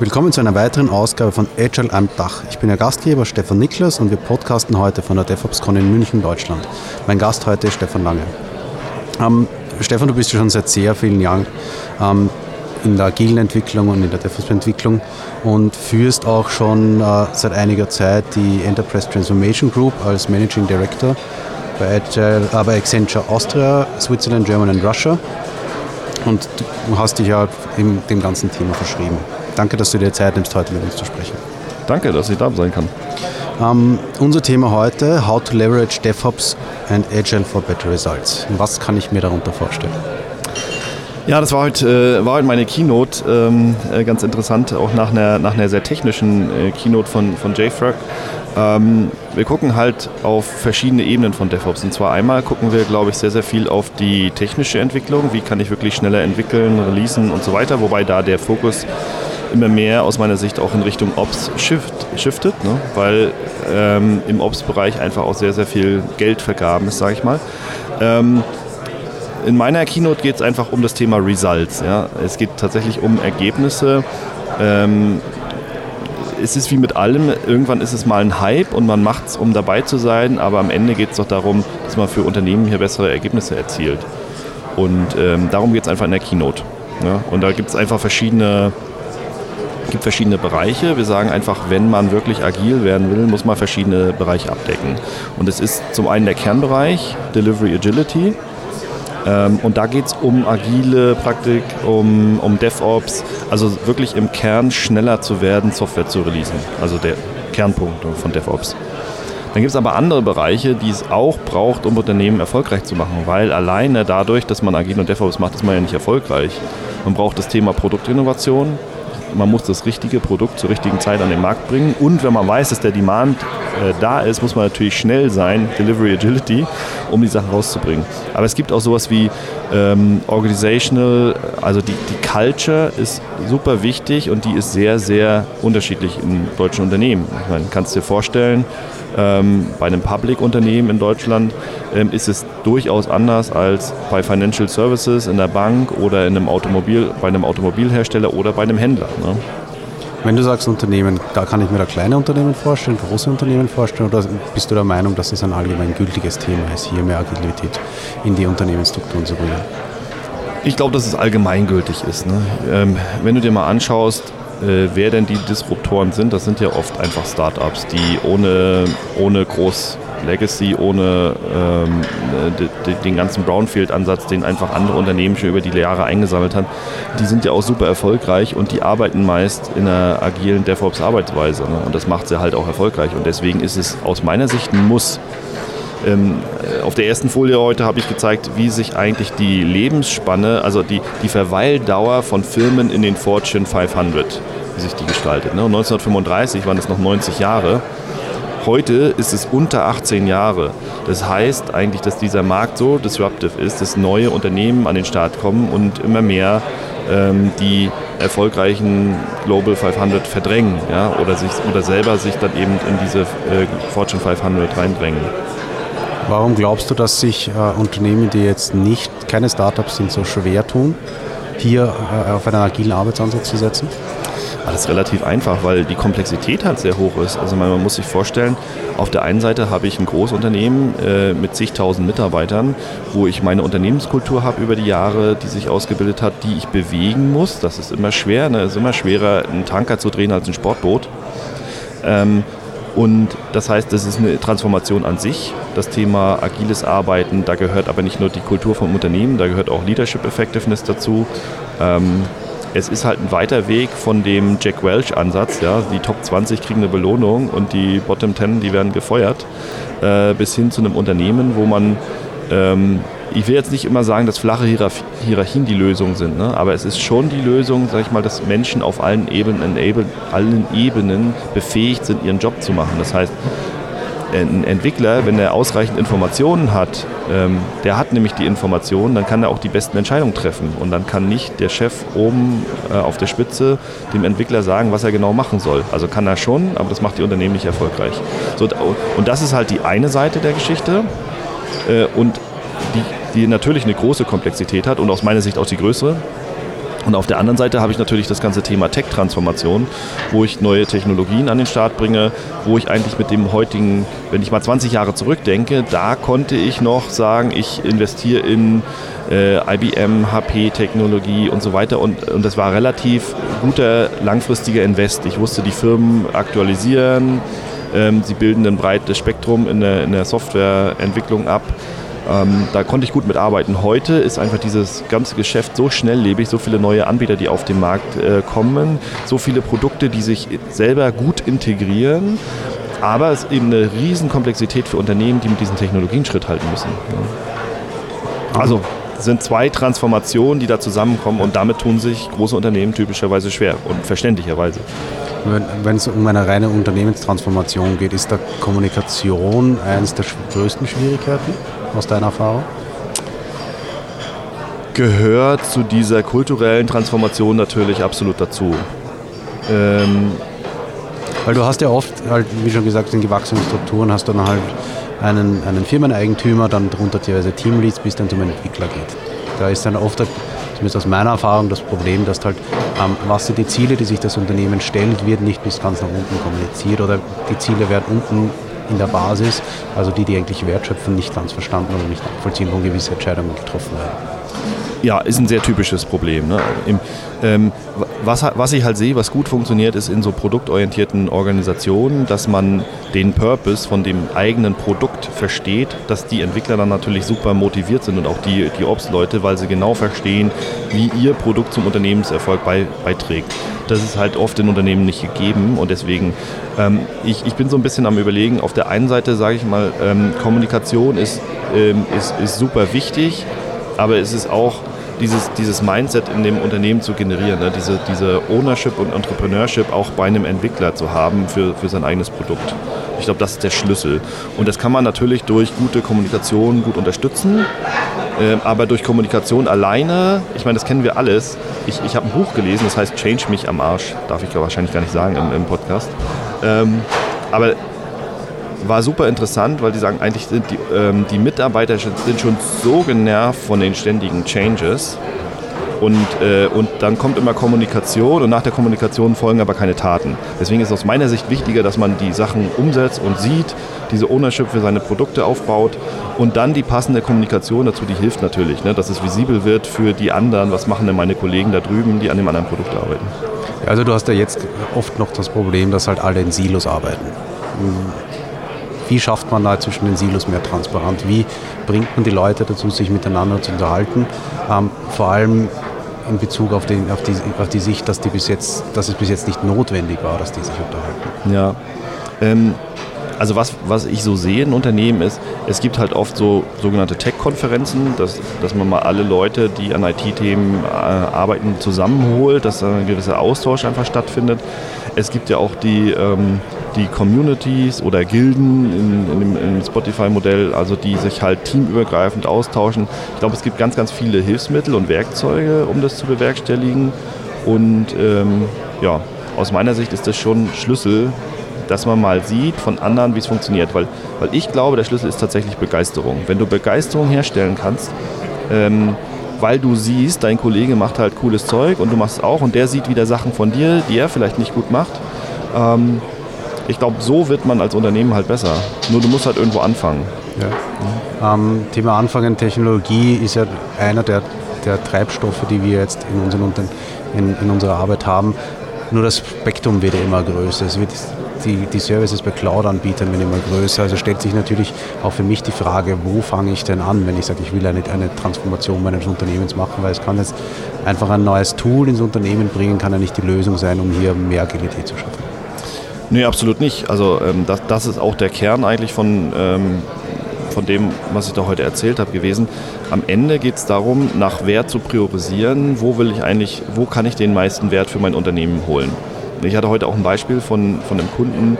Willkommen zu einer weiteren Ausgabe von Agile am Dach. Ich bin Ihr Gastgeber Stefan Niklas und wir podcasten heute von der DevOpsCon in München, Deutschland. Mein Gast heute ist Stefan Lange. Ähm, Stefan, du bist ja schon seit sehr vielen Jahren ähm, in der agilen Entwicklung und in der DevOps-Entwicklung und führst auch schon äh, seit einiger Zeit die Enterprise Transformation Group als Managing Director bei, Agile, äh, bei Accenture Austria, Switzerland, Germany und Russia. Und du hast dich ja dem ganzen Thema verschrieben. Danke, dass du dir Zeit nimmst, heute mit uns zu sprechen. Danke, dass ich da sein kann. Ähm, unser Thema heute, How to Leverage DevOps and Agile for Better Results. Was kann ich mir darunter vorstellen? Ja, das war heute, äh, war heute meine Keynote, ähm, äh, ganz interessant, auch nach einer, nach einer sehr technischen äh, Keynote von, von JFrog. Ähm, wir gucken halt auf verschiedene Ebenen von DevOps. Und zwar einmal gucken wir, glaube ich, sehr, sehr viel auf die technische Entwicklung. Wie kann ich wirklich schneller entwickeln, releasen und so weiter. Wobei da der Fokus immer mehr aus meiner Sicht auch in Richtung Ops shift, shiftet, ne? weil ähm, im Ops-Bereich einfach auch sehr, sehr viel Geld vergaben ist, sage ich mal. Ähm, in meiner Keynote geht es einfach um das Thema Results. Ja? Es geht tatsächlich um Ergebnisse. Ähm, es ist wie mit allem, irgendwann ist es mal ein Hype und man macht es, um dabei zu sein, aber am Ende geht es doch darum, dass man für Unternehmen hier bessere Ergebnisse erzielt. Und ähm, darum geht es einfach in der Keynote. Ja? Und da gibt es einfach verschiedene gibt verschiedene Bereiche. Wir sagen einfach, wenn man wirklich agil werden will, muss man verschiedene Bereiche abdecken. Und es ist zum einen der Kernbereich, Delivery Agility. Ähm, und da geht es um agile Praktik, um, um DevOps, also wirklich im Kern schneller zu werden, Software zu releasen. Also der Kernpunkt von DevOps. Dann gibt es aber andere Bereiche, die es auch braucht, um Unternehmen erfolgreich zu machen, weil alleine dadurch, dass man agil und DevOps macht, ist man ja nicht erfolgreich. Man braucht das Thema Produktinnovation, man muss das richtige Produkt zur richtigen Zeit an den Markt bringen. Und wenn man weiß, dass der Demand äh, da ist, muss man natürlich schnell sein, Delivery Agility, um die Sachen rauszubringen. Aber es gibt auch sowas wie ähm, Organizational, also die, die Culture ist super wichtig und die ist sehr, sehr unterschiedlich in deutschen Unternehmen. Ich meine, kannst dir vorstellen, ähm, bei einem Public-Unternehmen in Deutschland ähm, ist es durchaus anders als bei Financial Services in der Bank oder in einem Automobil, bei einem Automobilhersteller oder bei einem Händler. Ne? Wenn du sagst Unternehmen, da kann ich mir da kleine Unternehmen vorstellen, große Unternehmen vorstellen oder bist du der Meinung, dass es ein allgemein gültiges Thema ist, hier mehr Agilität in die Unternehmensstrukturen zu bringen? Ich glaube, dass es allgemeingültig ist. Ne? Ähm, wenn du dir mal anschaust, äh, wer denn die Disruptoren sind, das sind ja oft einfach Startups, die ohne, ohne groß Legacy, ohne ähm, den ganzen Brownfield-Ansatz, den einfach andere Unternehmen schon über die Jahre eingesammelt haben, die sind ja auch super erfolgreich und die arbeiten meist in einer agilen DevOps-Arbeitsweise. Ne? Und das macht sie halt auch erfolgreich. Und deswegen ist es aus meiner Sicht ein Muss. Ähm, auf der ersten Folie heute habe ich gezeigt, wie sich eigentlich die Lebensspanne, also die, die Verweildauer von Firmen in den Fortune 500, wie sich die gestaltet. Ne? 1935 waren es noch 90 Jahre. Heute ist es unter 18 Jahre. Das heißt eigentlich, dass dieser Markt so disruptive ist, dass neue Unternehmen an den Start kommen und immer mehr ähm, die erfolgreichen Global 500 verdrängen ja, oder, sich, oder selber sich dann eben in diese äh, Fortune 500 reindrängen. Warum glaubst du, dass sich äh, Unternehmen, die jetzt nicht keine Startups sind, so schwer tun, hier äh, auf einen agilen Arbeitsansatz zu setzen? Alles relativ einfach, weil die Komplexität halt sehr hoch ist. Also man, muss sich vorstellen, auf der einen Seite habe ich ein Großunternehmen äh, mit zigtausend Mitarbeitern, wo ich meine Unternehmenskultur habe über die Jahre, die sich ausgebildet hat, die ich bewegen muss. Das ist immer schwer. Ne? Es ist immer schwerer, einen Tanker zu drehen als ein Sportboot. Ähm, und das heißt, das ist eine Transformation an sich. Das Thema agiles Arbeiten, da gehört aber nicht nur die Kultur vom Unternehmen, da gehört auch Leadership Effectiveness dazu. Ähm, es ist halt ein weiter Weg von dem Jack Welch-Ansatz. Ja? Die Top 20 kriegen eine Belohnung und die Bottom 10, die werden gefeuert, äh, bis hin zu einem Unternehmen, wo man ähm, ich will jetzt nicht immer sagen, dass flache Hierarchien die Lösung sind, ne? aber es ist schon die Lösung, sag ich mal, dass Menschen auf allen Ebenen, allen Ebenen befähigt sind, ihren Job zu machen. Das heißt, ein Entwickler, wenn er ausreichend Informationen hat, ähm, der hat nämlich die Informationen, dann kann er auch die besten Entscheidungen treffen. Und dann kann nicht der Chef oben äh, auf der Spitze dem Entwickler sagen, was er genau machen soll. Also kann er schon, aber das macht die Unternehmen nicht erfolgreich. So, und das ist halt die eine Seite der Geschichte. Äh, und die, die natürlich eine große Komplexität hat und aus meiner Sicht auch die größere. Und auf der anderen Seite habe ich natürlich das ganze Thema Tech-Transformation, wo ich neue Technologien an den Start bringe, wo ich eigentlich mit dem heutigen, wenn ich mal 20 Jahre zurückdenke, da konnte ich noch sagen, ich investiere in äh, IBM, HP-Technologie und so weiter. Und, und das war relativ guter langfristiger Invest. Ich wusste, die Firmen aktualisieren, ähm, sie bilden ein breites Spektrum in der, in der Softwareentwicklung ab. Ähm, da konnte ich gut mitarbeiten. Heute ist einfach dieses ganze Geschäft so schnelllebig, so viele neue Anbieter, die auf den Markt äh, kommen, so viele Produkte, die sich selber gut integrieren. Aber es ist eben eine Riesenkomplexität für Unternehmen, die mit diesen Technologien Schritt halten müssen. Ja. Also sind zwei Transformationen, die da zusammenkommen und damit tun sich große Unternehmen typischerweise schwer und verständlicherweise. Wenn es um eine reine Unternehmenstransformation geht, ist da Kommunikation eines der größten Schwierigkeiten? Aus deiner Erfahrung? Gehört zu dieser kulturellen Transformation natürlich absolut dazu. Ähm, Weil du hast ja oft, halt, wie schon gesagt, in gewachsenen Strukturen hast du dann halt einen, einen Firmeneigentümer, dann darunter teilweise Teamleads, bis dann zum Entwickler geht. Da ist dann oft, zumindest aus meiner Erfahrung, das Problem, dass halt, ähm, was sind die Ziele, die sich das Unternehmen stellt, wird nicht bis ganz nach unten kommuniziert oder die Ziele werden unten in der Basis, also die, die eigentlich Wert schöpfen, nicht ganz verstanden oder nicht nachvollziehen, wo gewisse Entscheidungen getroffen werden. Ja, ist ein sehr typisches Problem. Ne? Im, ähm, was, was ich halt sehe, was gut funktioniert, ist in so produktorientierten Organisationen, dass man den Purpose von dem eigenen Produkt versteht, dass die Entwickler dann natürlich super motiviert sind und auch die, die Ops-Leute, weil sie genau verstehen, wie ihr Produkt zum Unternehmenserfolg bei, beiträgt. Das ist halt oft in Unternehmen nicht gegeben und deswegen, ähm, ich, ich bin so ein bisschen am Überlegen, auf der einen Seite sage ich mal, ähm, Kommunikation ist, ähm, ist, ist super wichtig, aber es ist auch dieses, dieses Mindset in dem Unternehmen zu generieren, ne? diese, diese Ownership und Entrepreneurship auch bei einem Entwickler zu haben für, für sein eigenes Produkt. Ich glaube, das ist der Schlüssel. Und das kann man natürlich durch gute Kommunikation gut unterstützen, äh, aber durch Kommunikation alleine, ich meine, das kennen wir alles. Ich, ich habe ein Buch gelesen, das heißt Change mich am Arsch, darf ich wahrscheinlich gar nicht sagen im, im Podcast. Ähm, aber war super interessant, weil die sagen, eigentlich sind die, ähm, die Mitarbeiter sind schon so genervt von den ständigen Changes. Und, äh, und dann kommt immer Kommunikation und nach der Kommunikation folgen aber keine Taten. Deswegen ist es aus meiner Sicht wichtiger, dass man die Sachen umsetzt und sieht, diese Ownership für seine Produkte aufbaut und dann die passende Kommunikation dazu, die hilft natürlich, ne, dass es visibel wird für die anderen, was machen denn meine Kollegen da drüben, die an dem anderen Produkt arbeiten. Also du hast ja jetzt oft noch das Problem, dass halt alle in Silos arbeiten. Wie schafft man da zwischen den Silos mehr Transparenz? Wie bringt man die Leute dazu, sich miteinander zu unterhalten? Ähm, vor allem in Bezug auf, den, auf, die, auf die Sicht, dass, die bis jetzt, dass es bis jetzt nicht notwendig war, dass die sich unterhalten. Ja. Ähm, also was, was ich so sehe in Unternehmen ist, es gibt halt oft so sogenannte Tech-Konferenzen, dass, dass man mal alle Leute, die an IT-Themen äh, arbeiten, zusammenholt, dass ein gewisser Austausch einfach stattfindet. Es gibt ja auch die, ähm, die Communities oder Gilden in, in im Spotify-Modell, also die sich halt teamübergreifend austauschen. Ich glaube, es gibt ganz, ganz viele Hilfsmittel und Werkzeuge, um das zu bewerkstelligen. Und ähm, ja, aus meiner Sicht ist das schon Schlüssel, dass man mal sieht von anderen, wie es funktioniert. Weil, weil ich glaube, der Schlüssel ist tatsächlich Begeisterung. Wenn du Begeisterung herstellen kannst, ähm, weil du siehst, dein Kollege macht halt cooles Zeug und du machst es auch und der sieht wieder Sachen von dir, die er vielleicht nicht gut macht. Ähm, ich glaube, so wird man als Unternehmen halt besser. Nur du musst halt irgendwo anfangen. Ja. Ähm, Thema Anfangen Technologie ist ja einer der, der Treibstoffe, die wir jetzt in, unseren, in, in unserer Arbeit haben. Nur das Spektrum wird immer größer. Es wird die, die Services bei Cloud-Anbietern werden immer größer. Also stellt sich natürlich auch für mich die Frage, wo fange ich denn an, wenn ich sage, ich will eine, eine Transformation meines Unternehmens machen, weil es kann jetzt einfach ein neues Tool ins Unternehmen bringen, kann ja nicht die Lösung sein, um hier mehr Agilität zu schaffen. Nee, absolut nicht. Also ähm, das, das ist auch der Kern eigentlich von, ähm, von dem, was ich da heute erzählt habe, gewesen. Am Ende geht es darum, nach Wert zu priorisieren, wo will ich eigentlich, wo kann ich den meisten Wert für mein Unternehmen holen. Ich hatte heute auch ein Beispiel von, von einem Kunden,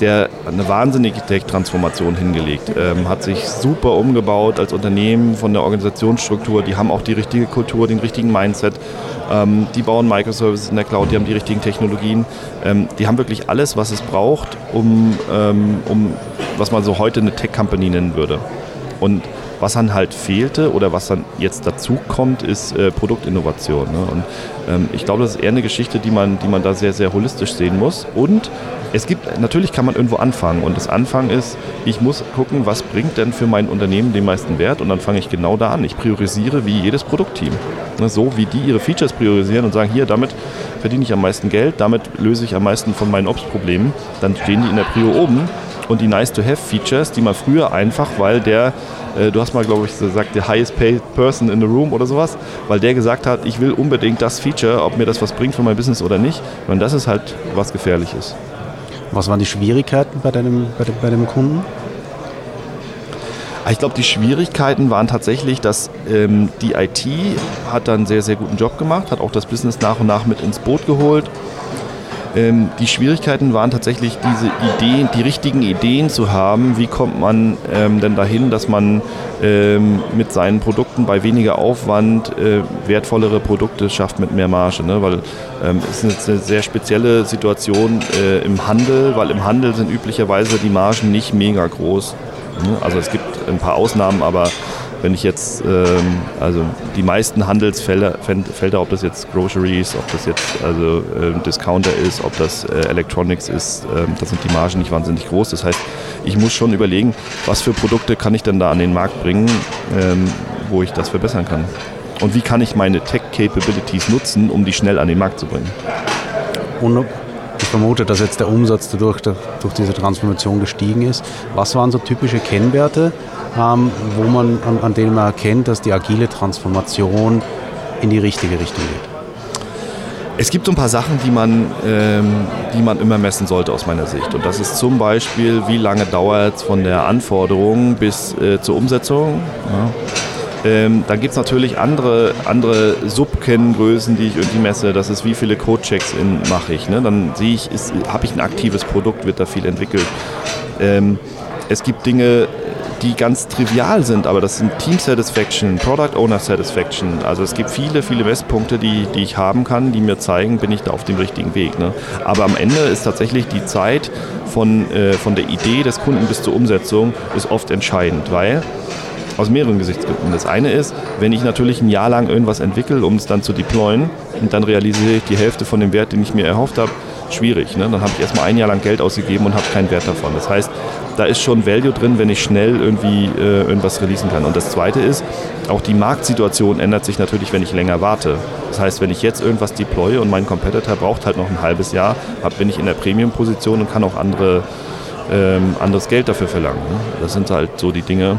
der eine wahnsinnige Tech-Transformation hingelegt, ähm, hat sich super umgebaut als Unternehmen von der Organisationsstruktur. Die haben auch die richtige Kultur, den richtigen Mindset. Ähm, die bauen Microservices in der Cloud, die haben die richtigen Technologien. Ähm, die haben wirklich alles, was es braucht, um, ähm, um was man so heute eine Tech-Company nennen würde. Und was dann halt fehlte oder was dann jetzt dazu kommt, ist äh, Produktinnovation. Ne? Und ähm, ich glaube, das ist eher eine Geschichte, die man, die man da sehr, sehr holistisch sehen muss. Und es gibt, natürlich kann man irgendwo anfangen. Und das Anfangen ist, ich muss gucken, was bringt denn für mein Unternehmen den meisten Wert. Und dann fange ich genau da an. Ich priorisiere wie jedes Produktteam. Ne? So wie die ihre Features priorisieren und sagen, hier, damit verdiene ich am meisten Geld, damit löse ich am meisten von meinen Ops-Problemen. Dann stehen die in der Prio oben und die Nice-to-Have-Features, die man früher einfach, weil der, äh, du hast mal, glaube ich, gesagt, der highest paid person in the room oder sowas, weil der gesagt hat, ich will unbedingt das Feature, ob mir das was bringt für mein Business oder nicht. Und das ist halt was Gefährliches. Was waren die Schwierigkeiten bei deinem, bei, de, bei dem Kunden? Ich glaube, die Schwierigkeiten waren tatsächlich, dass ähm, die IT hat dann einen sehr, sehr guten Job gemacht, hat auch das Business nach und nach mit ins Boot geholt ähm, die Schwierigkeiten waren tatsächlich diese Ideen, die richtigen Ideen zu haben. Wie kommt man ähm, denn dahin, dass man ähm, mit seinen Produkten bei weniger Aufwand äh, wertvollere Produkte schafft mit mehr Marge? Ne? Weil ähm, es ist eine sehr spezielle Situation äh, im Handel, weil im Handel sind üblicherweise die Margen nicht mega groß. Ne? Also es gibt ein paar Ausnahmen, aber wenn ich jetzt, ähm, also die meisten Handelsfelder, Felder, ob das jetzt Groceries, ob das jetzt also äh, Discounter ist, ob das äh, Electronics ist, äh, da sind die Margen nicht wahnsinnig groß. Das heißt, ich muss schon überlegen, was für Produkte kann ich denn da an den Markt bringen, ähm, wo ich das verbessern kann. Und wie kann ich meine Tech-Capabilities nutzen, um die schnell an den Markt zu bringen. Ich vermute, dass jetzt der Umsatz dadurch, durch diese Transformation gestiegen ist. Was waren so typische Kennwerte, ähm, wo man, an, an denen man erkennt, dass die agile Transformation in die richtige Richtung geht? Es gibt so ein paar Sachen, die man, ähm, die man immer messen sollte aus meiner Sicht. Und das ist zum Beispiel, wie lange dauert es von der Anforderung bis äh, zur Umsetzung. Ja. Ähm, dann gibt es natürlich andere, andere Subkenngrößen, die ich irgendwie messe. Das ist, wie viele Codechecks mache ich. Ne? Dann sehe ich, habe ich ein aktives Produkt, wird da viel entwickelt. Ähm, es gibt Dinge, die ganz trivial sind, aber das sind Team Satisfaction, Product Owner Satisfaction. Also es gibt viele, viele Messpunkte, die, die ich haben kann, die mir zeigen, bin ich da auf dem richtigen Weg. Ne? Aber am Ende ist tatsächlich die Zeit von, äh, von der Idee des Kunden bis zur Umsetzung ist oft entscheidend, weil aus mehreren Gesichtspunkten. Das eine ist, wenn ich natürlich ein Jahr lang irgendwas entwickle, um es dann zu deployen und dann realisiere ich die Hälfte von dem Wert, den ich mir erhofft habe, schwierig. Ne? Dann habe ich erstmal ein Jahr lang Geld ausgegeben und habe keinen Wert davon. Das heißt, da ist schon Value drin, wenn ich schnell irgendwie äh, irgendwas releasen kann. Und das Zweite ist, auch die Marktsituation ändert sich natürlich, wenn ich länger warte. Das heißt, wenn ich jetzt irgendwas deploye und mein Competitor braucht halt noch ein halbes Jahr, bin ich in der Premium-Position und kann auch andere, ähm, anderes Geld dafür verlangen. Ne? Das sind halt so die Dinge,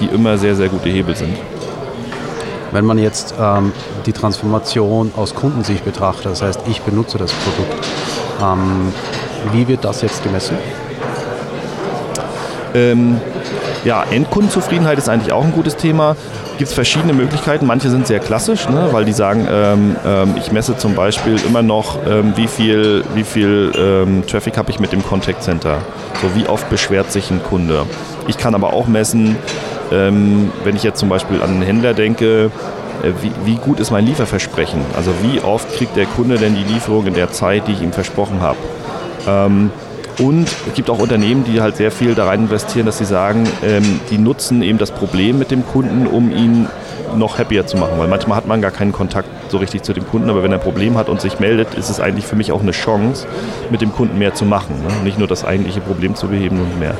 die immer sehr, sehr gute Hebel sind. Wenn man jetzt ähm, die Transformation aus Kundensicht betrachtet, das heißt, ich benutze das Produkt, ähm, wie wird das jetzt gemessen? Ähm, ja, Endkundenzufriedenheit ist eigentlich auch ein gutes Thema. Gibt es verschiedene Möglichkeiten. Manche sind sehr klassisch, ne, weil die sagen, ähm, ähm, ich messe zum Beispiel immer noch, ähm, wie viel, wie viel ähm, Traffic habe ich mit dem Contact Center. So wie oft beschwert sich ein Kunde. Ich kann aber auch messen, ähm, wenn ich jetzt zum Beispiel an einen Händler denke, äh, wie, wie, gut ist mein Lieferversprechen? Also wie oft kriegt der Kunde denn die Lieferung in der Zeit, die ich ihm versprochen habe? Ähm, und es gibt auch Unternehmen, die halt sehr viel da rein investieren, dass sie sagen, ähm, die nutzen eben das Problem mit dem Kunden, um ihn noch happier zu machen. Weil manchmal hat man gar keinen Kontakt so richtig zu dem Kunden, aber wenn er ein Problem hat und sich meldet, ist es eigentlich für mich auch eine Chance, mit dem Kunden mehr zu machen. Ne? Nicht nur das eigentliche Problem zu beheben und mehr.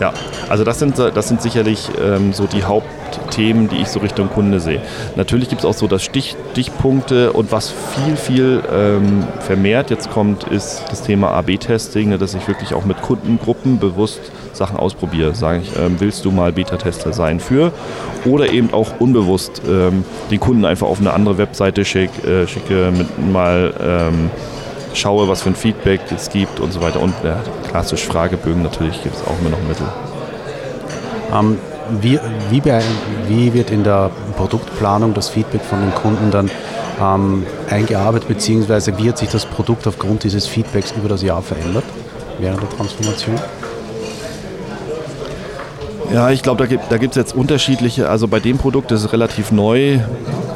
Ja, also das sind, das sind sicherlich ähm, so die Hauptthemen, die ich so Richtung Kunde sehe. Natürlich gibt es auch so das Stich, Stichpunkte und was viel, viel ähm, vermehrt jetzt kommt, ist das Thema AB-Testing, ne, dass ich wirklich auch mit Kundengruppen bewusst Sachen ausprobiere. Sage ich, ähm, willst du mal Beta-Tester sein für? Oder eben auch unbewusst ähm, den Kunden einfach auf eine andere Webseite schick, äh, schicke, mit mal ähm, schaue, was für ein Feedback es gibt und so weiter. Und ja, klassisch Fragebögen natürlich gibt es auch immer noch Mittel. Ähm, wie, wie, wie, wird in der Produktplanung das Feedback von den Kunden dann ähm, eingearbeitet, beziehungsweise wie hat sich das Produkt aufgrund dieses Feedbacks über das Jahr verändert während der Transformation? Ja, ich glaube, da gibt es jetzt unterschiedliche, also bei dem Produkt ist es relativ neu.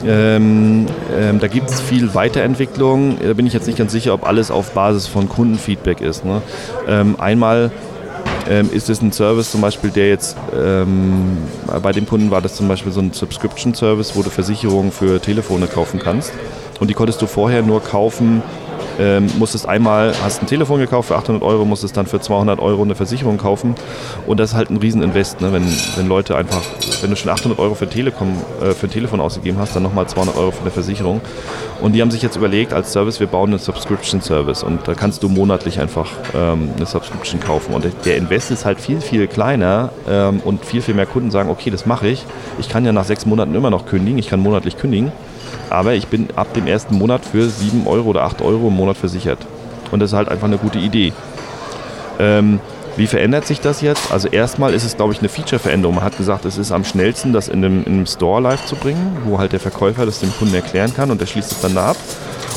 Ähm, ähm, da gibt es viel Weiterentwicklung. Da bin ich jetzt nicht ganz sicher, ob alles auf Basis von Kundenfeedback ist. Ne? Ähm, einmal ähm, ist es ein Service zum Beispiel, der jetzt ähm, bei dem Kunden war das zum Beispiel so ein Subscription-Service, wo du Versicherungen für Telefone kaufen kannst. Und die konntest du vorher nur kaufen, ähm, musstest einmal, hast ein Telefon gekauft für 800 Euro, musstest dann für 200 Euro eine Versicherung kaufen. Und das ist halt ein Rieseninvest, ne? wenn, wenn Leute einfach, wenn du schon 800 Euro für, Telekom, äh, für ein Telefon ausgegeben hast, dann nochmal 200 Euro für eine Versicherung. Und die haben sich jetzt überlegt, als Service, wir bauen einen Subscription-Service und da kannst du monatlich einfach ähm, eine Subscription kaufen. Und der Invest ist halt viel, viel kleiner ähm, und viel, viel mehr Kunden sagen, okay, das mache ich. Ich kann ja nach sechs Monaten immer noch kündigen, ich kann monatlich kündigen aber ich bin ab dem ersten Monat für 7 Euro oder 8 Euro im Monat versichert. Und das ist halt einfach eine gute Idee. Ähm, wie verändert sich das jetzt? Also erstmal ist es, glaube ich, eine Feature-Veränderung. Man hat gesagt, es ist am schnellsten, das in einem, in einem Store live zu bringen, wo halt der Verkäufer das dem Kunden erklären kann und der schließt es dann da ab.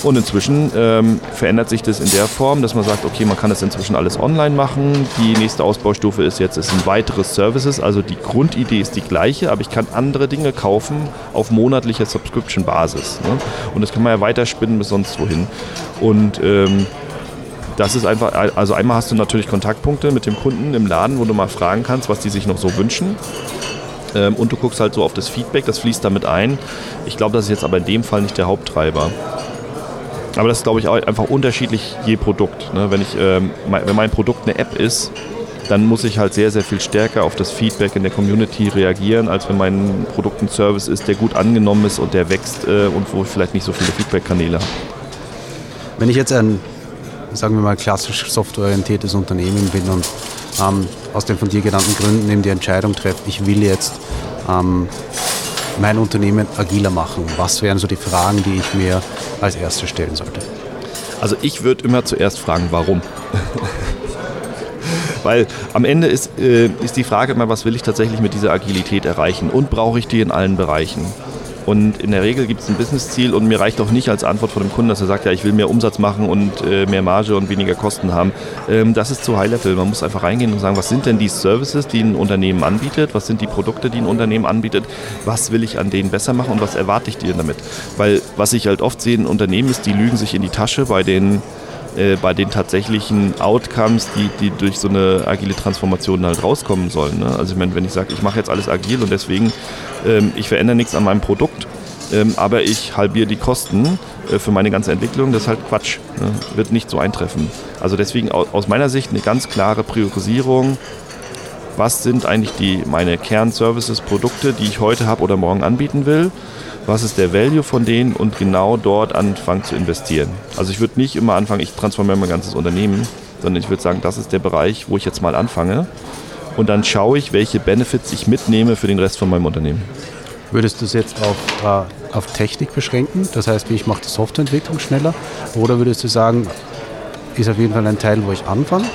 Und inzwischen ähm, verändert sich das in der Form, dass man sagt, okay, man kann das inzwischen alles online machen. Die nächste Ausbaustufe ist jetzt, es sind weitere Services. Also die Grundidee ist die gleiche, aber ich kann andere Dinge kaufen auf monatlicher Subscription-Basis. Ne? Und das kann man ja weiterspinnen bis sonst wohin. Und ähm, das ist einfach, also einmal hast du natürlich Kontaktpunkte mit dem Kunden im Laden, wo du mal fragen kannst, was die sich noch so wünschen. Ähm, und du guckst halt so auf das Feedback, das fließt damit ein. Ich glaube, das ist jetzt aber in dem Fall nicht der Haupttreiber. Aber das ist, glaube ich, auch einfach unterschiedlich je Produkt. Ne? Wenn, ich, ähm, wenn mein Produkt eine App ist, dann muss ich halt sehr, sehr viel stärker auf das Feedback in der Community reagieren, als wenn mein Produkt ein Service ist, der gut angenommen ist und der wächst äh, und wo ich vielleicht nicht so viele Feedback-Kanäle habe. Wenn ich jetzt ein, sagen wir mal, klassisch softwareorientiertes Unternehmen bin und ähm, aus den von dir genannten Gründen eben die Entscheidung treffe, ich will jetzt ähm, mein Unternehmen agiler machen? Was wären so die Fragen, die ich mir als erstes stellen sollte? Also ich würde immer zuerst fragen, warum? Weil am Ende ist, äh, ist die Frage immer, was will ich tatsächlich mit dieser Agilität erreichen und brauche ich die in allen Bereichen? Und in der Regel gibt es ein Businessziel und mir reicht auch nicht als Antwort von dem Kunden, dass er sagt, ja, ich will mehr Umsatz machen und äh, mehr Marge und weniger Kosten haben. Ähm, das ist zu High Level. Man muss einfach reingehen und sagen, was sind denn die Services, die ein Unternehmen anbietet? Was sind die Produkte, die ein Unternehmen anbietet? Was will ich an denen besser machen und was erwarte ich dir damit? Weil was ich halt oft sehe in Unternehmen ist, die lügen sich in die Tasche bei den äh, bei den tatsächlichen Outcomes, die, die durch so eine agile Transformation halt rauskommen sollen. Ne? Also ich meine, wenn ich sage, ich mache jetzt alles agil und deswegen, ähm, ich verändere nichts an meinem Produkt, ähm, aber ich halbiere die Kosten äh, für meine ganze Entwicklung, das ist halt Quatsch. Ne? Wird nicht so eintreffen. Also deswegen aus meiner Sicht eine ganz klare Priorisierung. Was sind eigentlich die, meine Kernservices, Produkte, die ich heute habe oder morgen anbieten will? was ist der Value von denen und genau dort anfangen zu investieren. Also ich würde nicht immer anfangen, ich transformiere mein ganzes Unternehmen, sondern ich würde sagen, das ist der Bereich, wo ich jetzt mal anfange und dann schaue ich, welche Benefits ich mitnehme für den Rest von meinem Unternehmen. Würdest du es jetzt auf, äh, auf Technik beschränken? Das heißt, wie ich mache die Softwareentwicklung schneller? Oder würdest du sagen, ist auf jeden Fall ein Teil, wo ich anfange?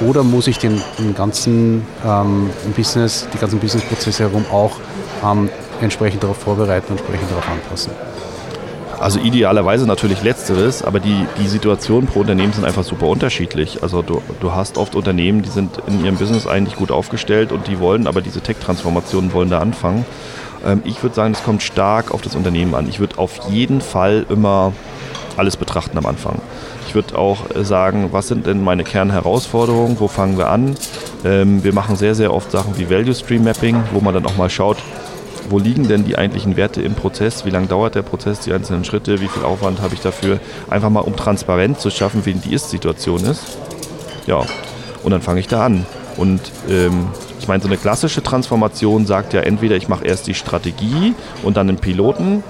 Oder muss ich den, den ganzen ähm, Business, die ganzen Businessprozesse herum auch ähm, entsprechend darauf vorbereiten und entsprechend darauf anpassen. Also idealerweise natürlich letzteres, aber die, die Situationen pro Unternehmen sind einfach super unterschiedlich. Also du, du hast oft Unternehmen, die sind in ihrem Business eigentlich gut aufgestellt und die wollen aber diese Tech-Transformationen wollen da anfangen. Ähm, ich würde sagen, es kommt stark auf das Unternehmen an. Ich würde auf jeden Fall immer alles betrachten am Anfang. Ich würde auch sagen, was sind denn meine Kernherausforderungen, wo fangen wir an? Ähm, wir machen sehr, sehr oft Sachen wie Value Stream Mapping, wo man dann auch mal schaut, wo liegen denn die eigentlichen Werte im Prozess, wie lange dauert der Prozess, die einzelnen Schritte, wie viel Aufwand habe ich dafür, einfach mal um transparent zu schaffen, wie die Ist-Situation ist. Ja, und dann fange ich da an. Und ähm, ich meine, so eine klassische Transformation sagt ja entweder ich mache erst die Strategie und dann einen Piloten,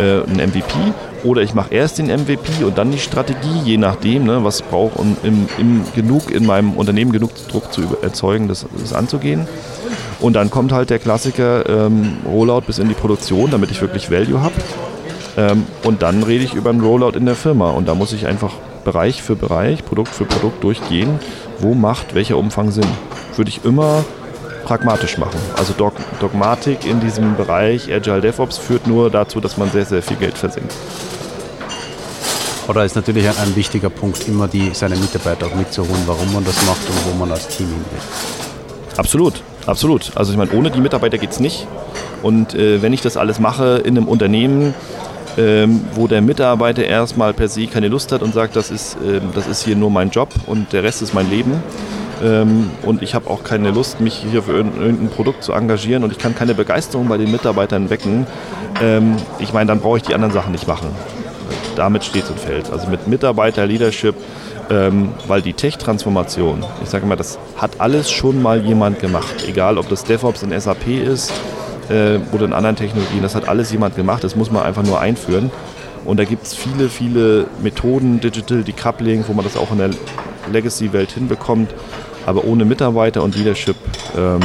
äh, einen MVP, oder ich mache erst den MVP und dann die Strategie, je nachdem, ne, was brauche um im, im genug in meinem Unternehmen genug Druck zu erzeugen, das, das anzugehen. Und dann kommt halt der Klassiker ähm, Rollout bis in die Produktion, damit ich wirklich Value habe. Ähm, und dann rede ich über einen Rollout in der Firma. Und da muss ich einfach Bereich für Bereich, Produkt für Produkt durchgehen, wo macht welcher Umfang Sinn. Würde ich immer pragmatisch machen. Also Dog Dogmatik in diesem Bereich Agile DevOps führt nur dazu, dass man sehr, sehr viel Geld versenkt. Oder ist natürlich ein, ein wichtiger Punkt, immer die, seine Mitarbeiter auch mitzuholen, warum man das macht und wo man als Team hin will. Absolut, absolut. Also ich meine, ohne die Mitarbeiter geht es nicht. Und äh, wenn ich das alles mache in einem Unternehmen, ähm, wo der Mitarbeiter erstmal per se keine Lust hat und sagt, das ist, äh, das ist hier nur mein Job und der Rest ist mein Leben. Ähm, und ich habe auch keine Lust, mich hier für irgendein Produkt zu engagieren und ich kann keine Begeisterung bei den Mitarbeitern wecken. Ähm, ich meine, dann brauche ich die anderen Sachen nicht machen. Damit steht und fällt. Also mit Mitarbeiter-Leadership, ähm, weil die Tech-Transformation, ich sage mal, das hat alles schon mal jemand gemacht. Egal, ob das DevOps in SAP ist äh, oder in anderen Technologien, das hat alles jemand gemacht. Das muss man einfach nur einführen. Und da gibt es viele, viele Methoden, Digital Decoupling, wo man das auch in der Legacy-Welt hinbekommt. Aber ohne Mitarbeiter und Leadership ähm,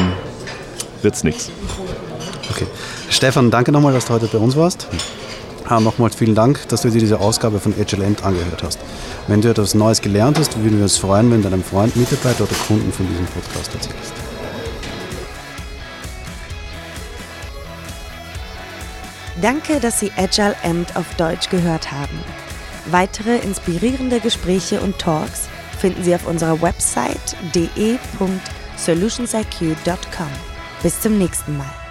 wird es nichts. Okay. Stefan, danke nochmal, dass du heute bei uns warst. Ja, nochmals vielen Dank, dass du dir diese Ausgabe von Agile End angehört hast. Wenn du etwas Neues gelernt hast, würden wir uns freuen, wenn du deinem Freund, Mitarbeiter oder Kunden von diesem Podcast erzählst. Danke, dass Sie Agile Amt auf Deutsch gehört haben. Weitere inspirierende Gespräche und Talks finden Sie auf unserer Website de.solutionsiq.com. Bis zum nächsten Mal.